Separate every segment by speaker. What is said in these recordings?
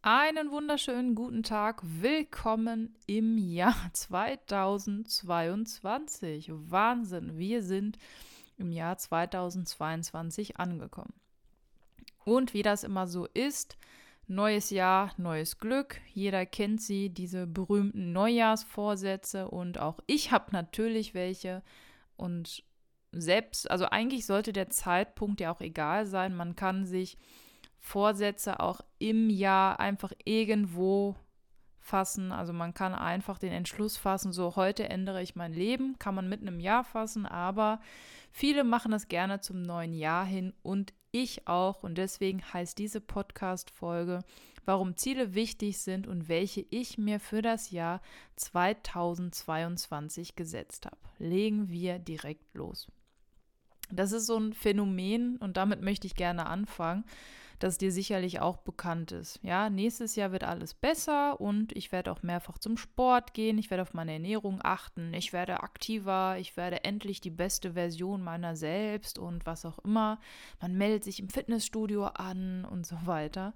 Speaker 1: Einen wunderschönen guten Tag. Willkommen im Jahr 2022. Wahnsinn, wir sind im Jahr 2022 angekommen. Und wie das immer so ist, neues Jahr, neues Glück. Jeder kennt sie, diese berühmten Neujahrsvorsätze. Und auch ich habe natürlich welche. Und selbst, also eigentlich sollte der Zeitpunkt ja auch egal sein. Man kann sich Vorsätze auch im Jahr einfach irgendwo fassen. Also man kann einfach den Entschluss fassen, so heute ändere ich mein Leben, kann man mitten im Jahr fassen, aber viele machen das gerne zum neuen Jahr hin und ich auch. Und deswegen heißt diese Podcast-Folge, warum Ziele wichtig sind und welche ich mir für das Jahr 2022 gesetzt habe. Legen wir direkt los. Das ist so ein Phänomen und damit möchte ich gerne anfangen das dir sicherlich auch bekannt ist. Ja, nächstes Jahr wird alles besser und ich werde auch mehrfach zum Sport gehen, ich werde auf meine Ernährung achten, ich werde aktiver, ich werde endlich die beste Version meiner selbst und was auch immer. Man meldet sich im Fitnessstudio an und so weiter.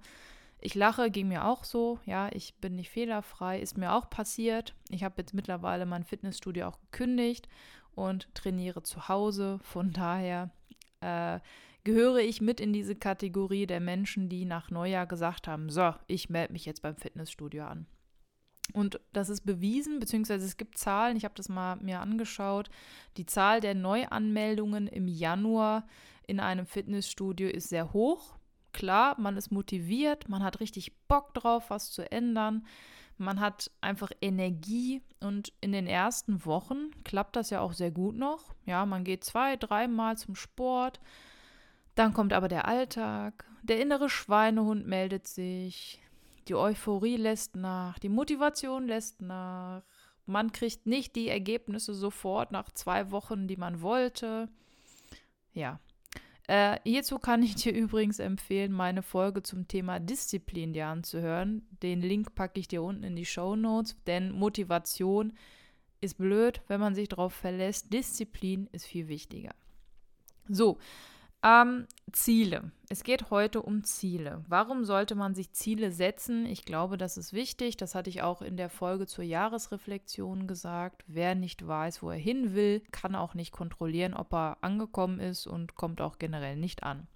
Speaker 1: Ich lache, ging mir auch so, ja, ich bin nicht fehlerfrei, ist mir auch passiert. Ich habe jetzt mittlerweile mein Fitnessstudio auch gekündigt und trainiere zu Hause. Von daher äh, gehöre ich mit in diese Kategorie der Menschen, die nach Neujahr gesagt haben, so, ich melde mich jetzt beim Fitnessstudio an. Und das ist bewiesen, beziehungsweise es gibt Zahlen, ich habe das mal mir angeschaut. Die Zahl der Neuanmeldungen im Januar in einem Fitnessstudio ist sehr hoch. Klar, man ist motiviert, man hat richtig Bock drauf, was zu ändern. Man hat einfach Energie und in den ersten Wochen klappt das ja auch sehr gut noch. Ja, man geht zwei, dreimal zum Sport, dann kommt aber der Alltag, der innere Schweinehund meldet sich, die Euphorie lässt nach, die Motivation lässt nach, man kriegt nicht die Ergebnisse sofort nach zwei Wochen, die man wollte. Ja. Äh, hierzu kann ich dir übrigens empfehlen, meine Folge zum Thema Disziplin dir anzuhören. Den Link packe ich dir unten in die Show Notes, denn Motivation ist blöd, wenn man sich darauf verlässt. Disziplin ist viel wichtiger. So, ähm, Ziele. Es geht heute um Ziele. Warum sollte man sich Ziele setzen? Ich glaube, das ist wichtig. Das hatte ich auch in der Folge zur Jahresreflexion gesagt. Wer nicht weiß, wo er hin will, kann auch nicht kontrollieren, ob er angekommen ist und kommt auch generell nicht an.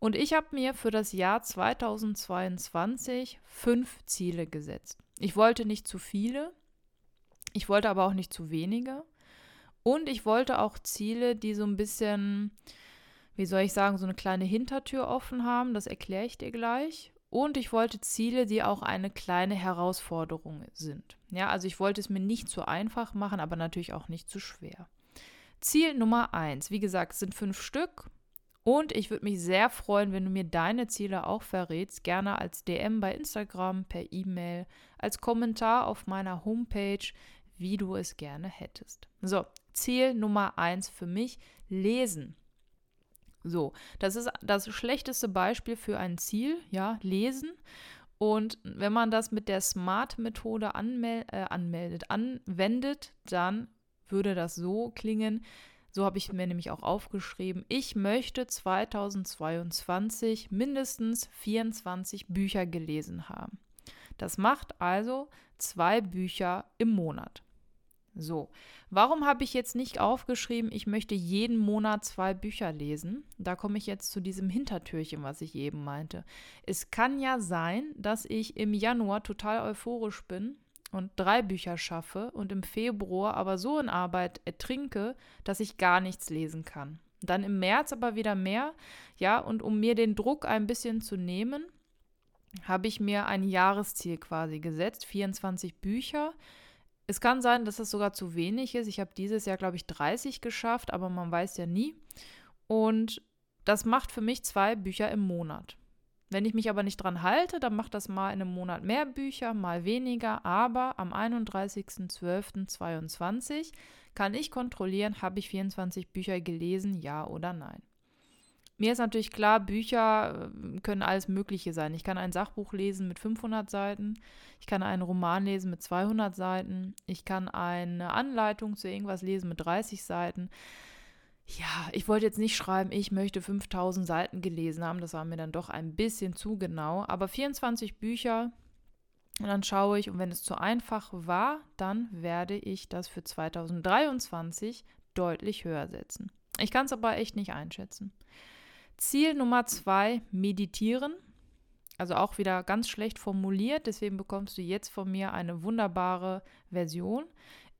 Speaker 1: Und ich habe mir für das Jahr 2022 fünf Ziele gesetzt. Ich wollte nicht zu viele, ich wollte aber auch nicht zu wenige. Und ich wollte auch Ziele, die so ein bisschen wie soll ich sagen, so eine kleine Hintertür offen haben. Das erkläre ich dir gleich. Und ich wollte Ziele, die auch eine kleine Herausforderung sind. Ja, also ich wollte es mir nicht zu einfach machen, aber natürlich auch nicht zu schwer. Ziel Nummer eins, wie gesagt, sind fünf Stück. Und ich würde mich sehr freuen, wenn du mir deine Ziele auch verrätst. Gerne als DM bei Instagram, per E-Mail, als Kommentar auf meiner Homepage, wie du es gerne hättest. So, Ziel Nummer eins für mich: Lesen. So, das ist das schlechteste Beispiel für ein Ziel, ja, lesen. Und wenn man das mit der Smart-Methode anmel äh, anmeldet, anwendet, dann würde das so klingen. So habe ich mir nämlich auch aufgeschrieben. Ich möchte 2022 mindestens 24 Bücher gelesen haben. Das macht also zwei Bücher im Monat. So, warum habe ich jetzt nicht aufgeschrieben, ich möchte jeden Monat zwei Bücher lesen? Da komme ich jetzt zu diesem Hintertürchen, was ich eben meinte. Es kann ja sein, dass ich im Januar total euphorisch bin und drei Bücher schaffe und im Februar aber so in Arbeit ertrinke, dass ich gar nichts lesen kann. Dann im März aber wieder mehr, ja, und um mir den Druck ein bisschen zu nehmen, habe ich mir ein Jahresziel quasi gesetzt, 24 Bücher es kann sein, dass das sogar zu wenig ist. Ich habe dieses Jahr, glaube ich, 30 geschafft, aber man weiß ja nie. Und das macht für mich zwei Bücher im Monat. Wenn ich mich aber nicht dran halte, dann macht das mal in einem Monat mehr Bücher, mal weniger. Aber am 31.12.2022 kann ich kontrollieren, habe ich 24 Bücher gelesen, ja oder nein. Mir ist natürlich klar, Bücher äh, können alles Mögliche sein. Ich kann ein Sachbuch lesen mit 500 Seiten, ich kann einen Roman lesen mit 200 Seiten, ich kann eine Anleitung zu irgendwas lesen mit 30 Seiten. Ja, ich wollte jetzt nicht schreiben, ich möchte 5000 Seiten gelesen haben, das war mir dann doch ein bisschen zu genau, aber 24 Bücher und dann schaue ich, und wenn es zu einfach war, dann werde ich das für 2023 deutlich höher setzen. Ich kann es aber echt nicht einschätzen. Ziel Nummer zwei, meditieren. Also auch wieder ganz schlecht formuliert, deswegen bekommst du jetzt von mir eine wunderbare Version.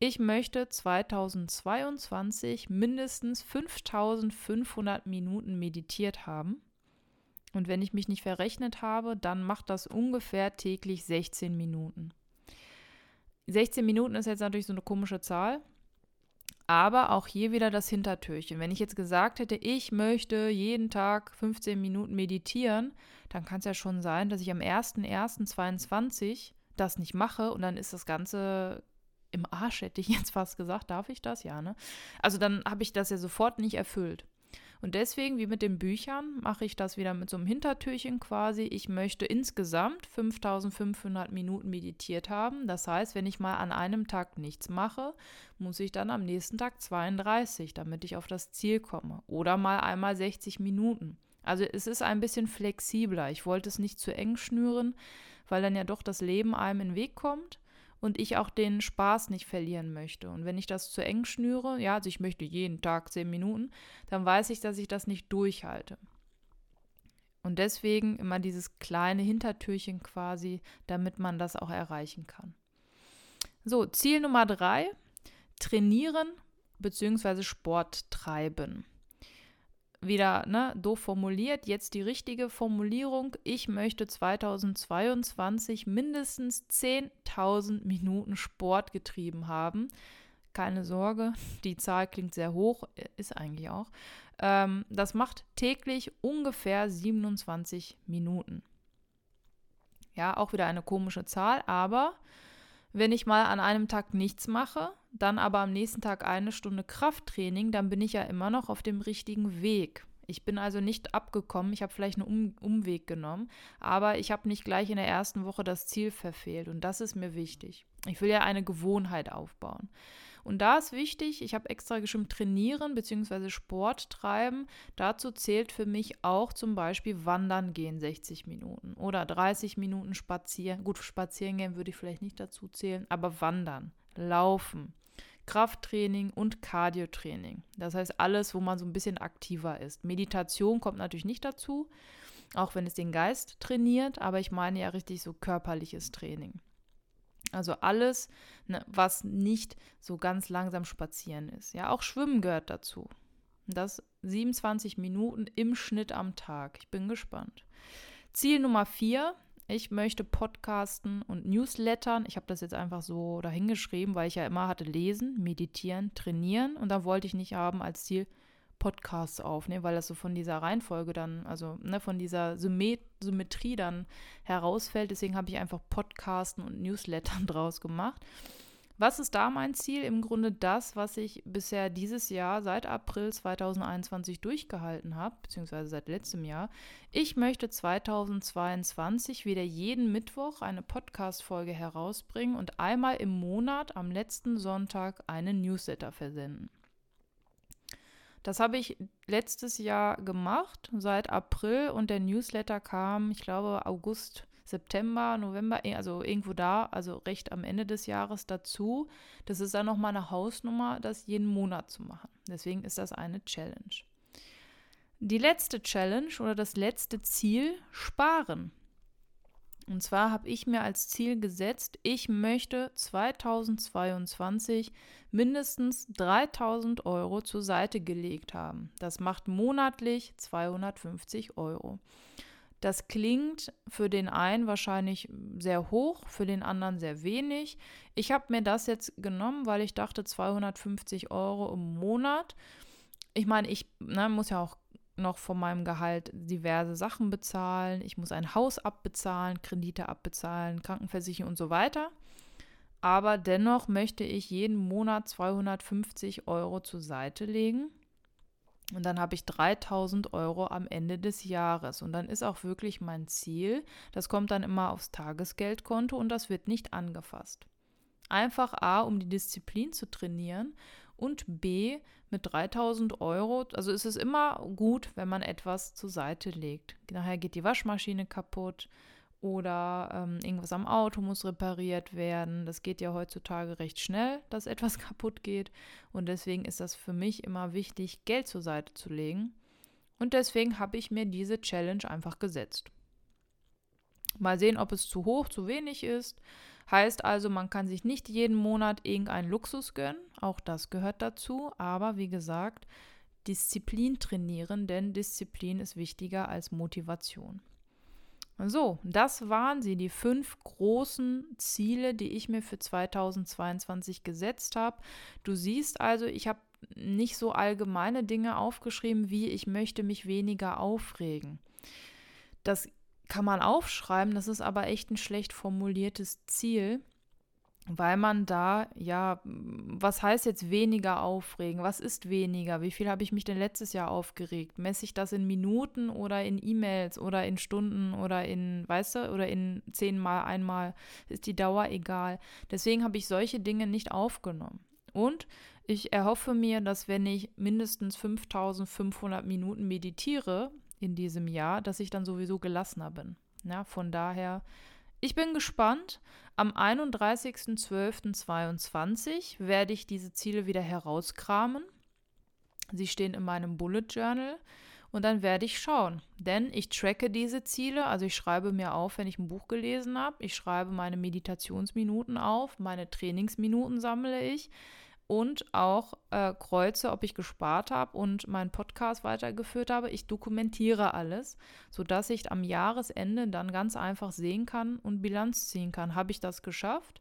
Speaker 1: Ich möchte 2022 mindestens 5500 Minuten meditiert haben. Und wenn ich mich nicht verrechnet habe, dann macht das ungefähr täglich 16 Minuten. 16 Minuten ist jetzt natürlich so eine komische Zahl. Aber auch hier wieder das Hintertürchen. Wenn ich jetzt gesagt hätte, ich möchte jeden Tag 15 Minuten meditieren, dann kann es ja schon sein, dass ich am 01.01.22 das nicht mache und dann ist das Ganze im Arsch, hätte ich jetzt fast gesagt. Darf ich das? Ja, ne? Also dann habe ich das ja sofort nicht erfüllt. Und deswegen, wie mit den Büchern, mache ich das wieder mit so einem Hintertürchen quasi. Ich möchte insgesamt 5500 Minuten meditiert haben. Das heißt, wenn ich mal an einem Tag nichts mache, muss ich dann am nächsten Tag 32, damit ich auf das Ziel komme. Oder mal einmal 60 Minuten. Also es ist ein bisschen flexibler. Ich wollte es nicht zu eng schnüren, weil dann ja doch das Leben einem in den Weg kommt und ich auch den Spaß nicht verlieren möchte. Und wenn ich das zu eng schnüre, ja, also ich möchte jeden Tag zehn Minuten, dann weiß ich, dass ich das nicht durchhalte. Und deswegen immer dieses kleine Hintertürchen quasi, damit man das auch erreichen kann. So, Ziel Nummer drei, trainieren bzw. Sport treiben wieder ne, doof formuliert. Jetzt die richtige Formulierung. Ich möchte 2022 mindestens 10.000 Minuten Sport getrieben haben. Keine Sorge, die Zahl klingt sehr hoch, ist eigentlich auch. Ähm, das macht täglich ungefähr 27 Minuten. Ja, auch wieder eine komische Zahl, aber wenn ich mal an einem Tag nichts mache, dann aber am nächsten Tag eine Stunde Krafttraining, dann bin ich ja immer noch auf dem richtigen Weg. Ich bin also nicht abgekommen, ich habe vielleicht einen um Umweg genommen, aber ich habe nicht gleich in der ersten Woche das Ziel verfehlt und das ist mir wichtig. Ich will ja eine Gewohnheit aufbauen. Und da ist wichtig, ich habe extra geschrieben, trainieren bzw. Sport treiben. Dazu zählt für mich auch zum Beispiel Wandern gehen 60 Minuten oder 30 Minuten spazieren. Gut, spazieren gehen würde ich vielleicht nicht dazu zählen, aber Wandern, Laufen, Krafttraining und Cardiotraining. Das heißt alles, wo man so ein bisschen aktiver ist. Meditation kommt natürlich nicht dazu, auch wenn es den Geist trainiert, aber ich meine ja richtig so körperliches Training. Also alles, ne, was nicht so ganz langsam spazieren ist. Ja, auch Schwimmen gehört dazu. Das 27 Minuten im Schnitt am Tag. Ich bin gespannt. Ziel Nummer vier. Ich möchte podcasten und Newslettern. Ich habe das jetzt einfach so dahingeschrieben, weil ich ja immer hatte lesen, meditieren, trainieren. Und da wollte ich nicht haben als Ziel Podcasts aufnehmen, weil das so von dieser Reihenfolge dann, also ne, von dieser Symmet Symmetrie dann herausfällt. Deswegen habe ich einfach Podcasten und Newslettern draus gemacht. Was ist da mein Ziel? Im Grunde das, was ich bisher dieses Jahr seit April 2021 durchgehalten habe, beziehungsweise seit letztem Jahr. Ich möchte 2022 wieder jeden Mittwoch eine Podcast-Folge herausbringen und einmal im Monat am letzten Sonntag einen Newsletter versenden. Das habe ich letztes Jahr gemacht, seit April und der Newsletter kam, ich glaube, August, September, November, eh, also irgendwo da, also recht am Ende des Jahres dazu. Das ist dann nochmal eine Hausnummer, das jeden Monat zu machen. Deswegen ist das eine Challenge. Die letzte Challenge oder das letzte Ziel, sparen. Und zwar habe ich mir als Ziel gesetzt, ich möchte 2022 mindestens 3000 Euro zur Seite gelegt haben. Das macht monatlich 250 Euro. Das klingt für den einen wahrscheinlich sehr hoch, für den anderen sehr wenig. Ich habe mir das jetzt genommen, weil ich dachte 250 Euro im Monat. Ich meine, ich ne, muss ja auch noch von meinem Gehalt diverse Sachen bezahlen. Ich muss ein Haus abbezahlen, Kredite abbezahlen, Krankenversicherung und so weiter. Aber dennoch möchte ich jeden Monat 250 Euro zur Seite legen. Und dann habe ich 3000 Euro am Ende des Jahres. Und dann ist auch wirklich mein Ziel, das kommt dann immer aufs Tagesgeldkonto und das wird nicht angefasst. Einfach A, um die Disziplin zu trainieren und B, mit 3000 Euro, also ist es immer gut, wenn man etwas zur Seite legt. Nachher geht die Waschmaschine kaputt oder ähm, irgendwas am Auto muss repariert werden. Das geht ja heutzutage recht schnell, dass etwas kaputt geht. Und deswegen ist das für mich immer wichtig, Geld zur Seite zu legen. Und deswegen habe ich mir diese Challenge einfach gesetzt. Mal sehen, ob es zu hoch, zu wenig ist. Heißt also, man kann sich nicht jeden Monat irgendeinen Luxus gönnen, auch das gehört dazu, aber wie gesagt, Disziplin trainieren, denn Disziplin ist wichtiger als Motivation. So, das waren sie, die fünf großen Ziele, die ich mir für 2022 gesetzt habe. Du siehst also, ich habe nicht so allgemeine Dinge aufgeschrieben, wie ich möchte mich weniger aufregen. Das kann man aufschreiben, das ist aber echt ein schlecht formuliertes Ziel, weil man da, ja, was heißt jetzt weniger aufregen? Was ist weniger? Wie viel habe ich mich denn letztes Jahr aufgeregt? Messe ich das in Minuten oder in E-Mails oder in Stunden oder in, weißt du, oder in zehnmal einmal? Ist die Dauer egal. Deswegen habe ich solche Dinge nicht aufgenommen. Und ich erhoffe mir, dass wenn ich mindestens 5500 Minuten meditiere, in diesem Jahr, dass ich dann sowieso gelassener bin. Ja, von daher, ich bin gespannt. Am 31.12.22 werde ich diese Ziele wieder herauskramen. Sie stehen in meinem Bullet Journal und dann werde ich schauen. Denn ich tracke diese Ziele, also ich schreibe mir auf, wenn ich ein Buch gelesen habe. Ich schreibe meine Meditationsminuten auf, meine Trainingsminuten sammle ich und auch äh, kreuze, ob ich gespart habe und meinen Podcast weitergeführt habe. Ich dokumentiere alles, sodass ich am Jahresende dann ganz einfach sehen kann und Bilanz ziehen kann. Habe ich das geschafft?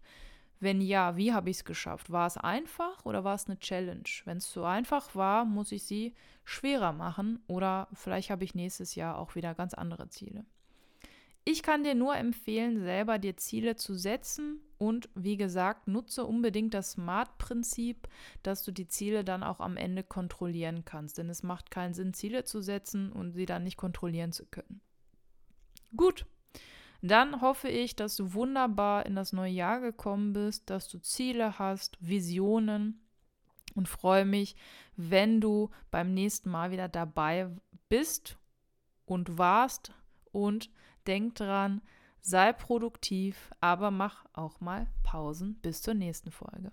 Speaker 1: Wenn ja, wie habe ich es geschafft? War es einfach oder war es eine Challenge? Wenn es zu einfach war, muss ich sie schwerer machen oder vielleicht habe ich nächstes Jahr auch wieder ganz andere Ziele. Ich kann dir nur empfehlen, selber dir Ziele zu setzen und wie gesagt, nutze unbedingt das SMART-Prinzip, dass du die Ziele dann auch am Ende kontrollieren kannst. Denn es macht keinen Sinn, Ziele zu setzen und sie dann nicht kontrollieren zu können. Gut, dann hoffe ich, dass du wunderbar in das neue Jahr gekommen bist, dass du Ziele hast, Visionen und freue mich, wenn du beim nächsten Mal wieder dabei bist und warst und denk dran, sei produktiv, aber mach auch mal Pausen bis zur nächsten Folge.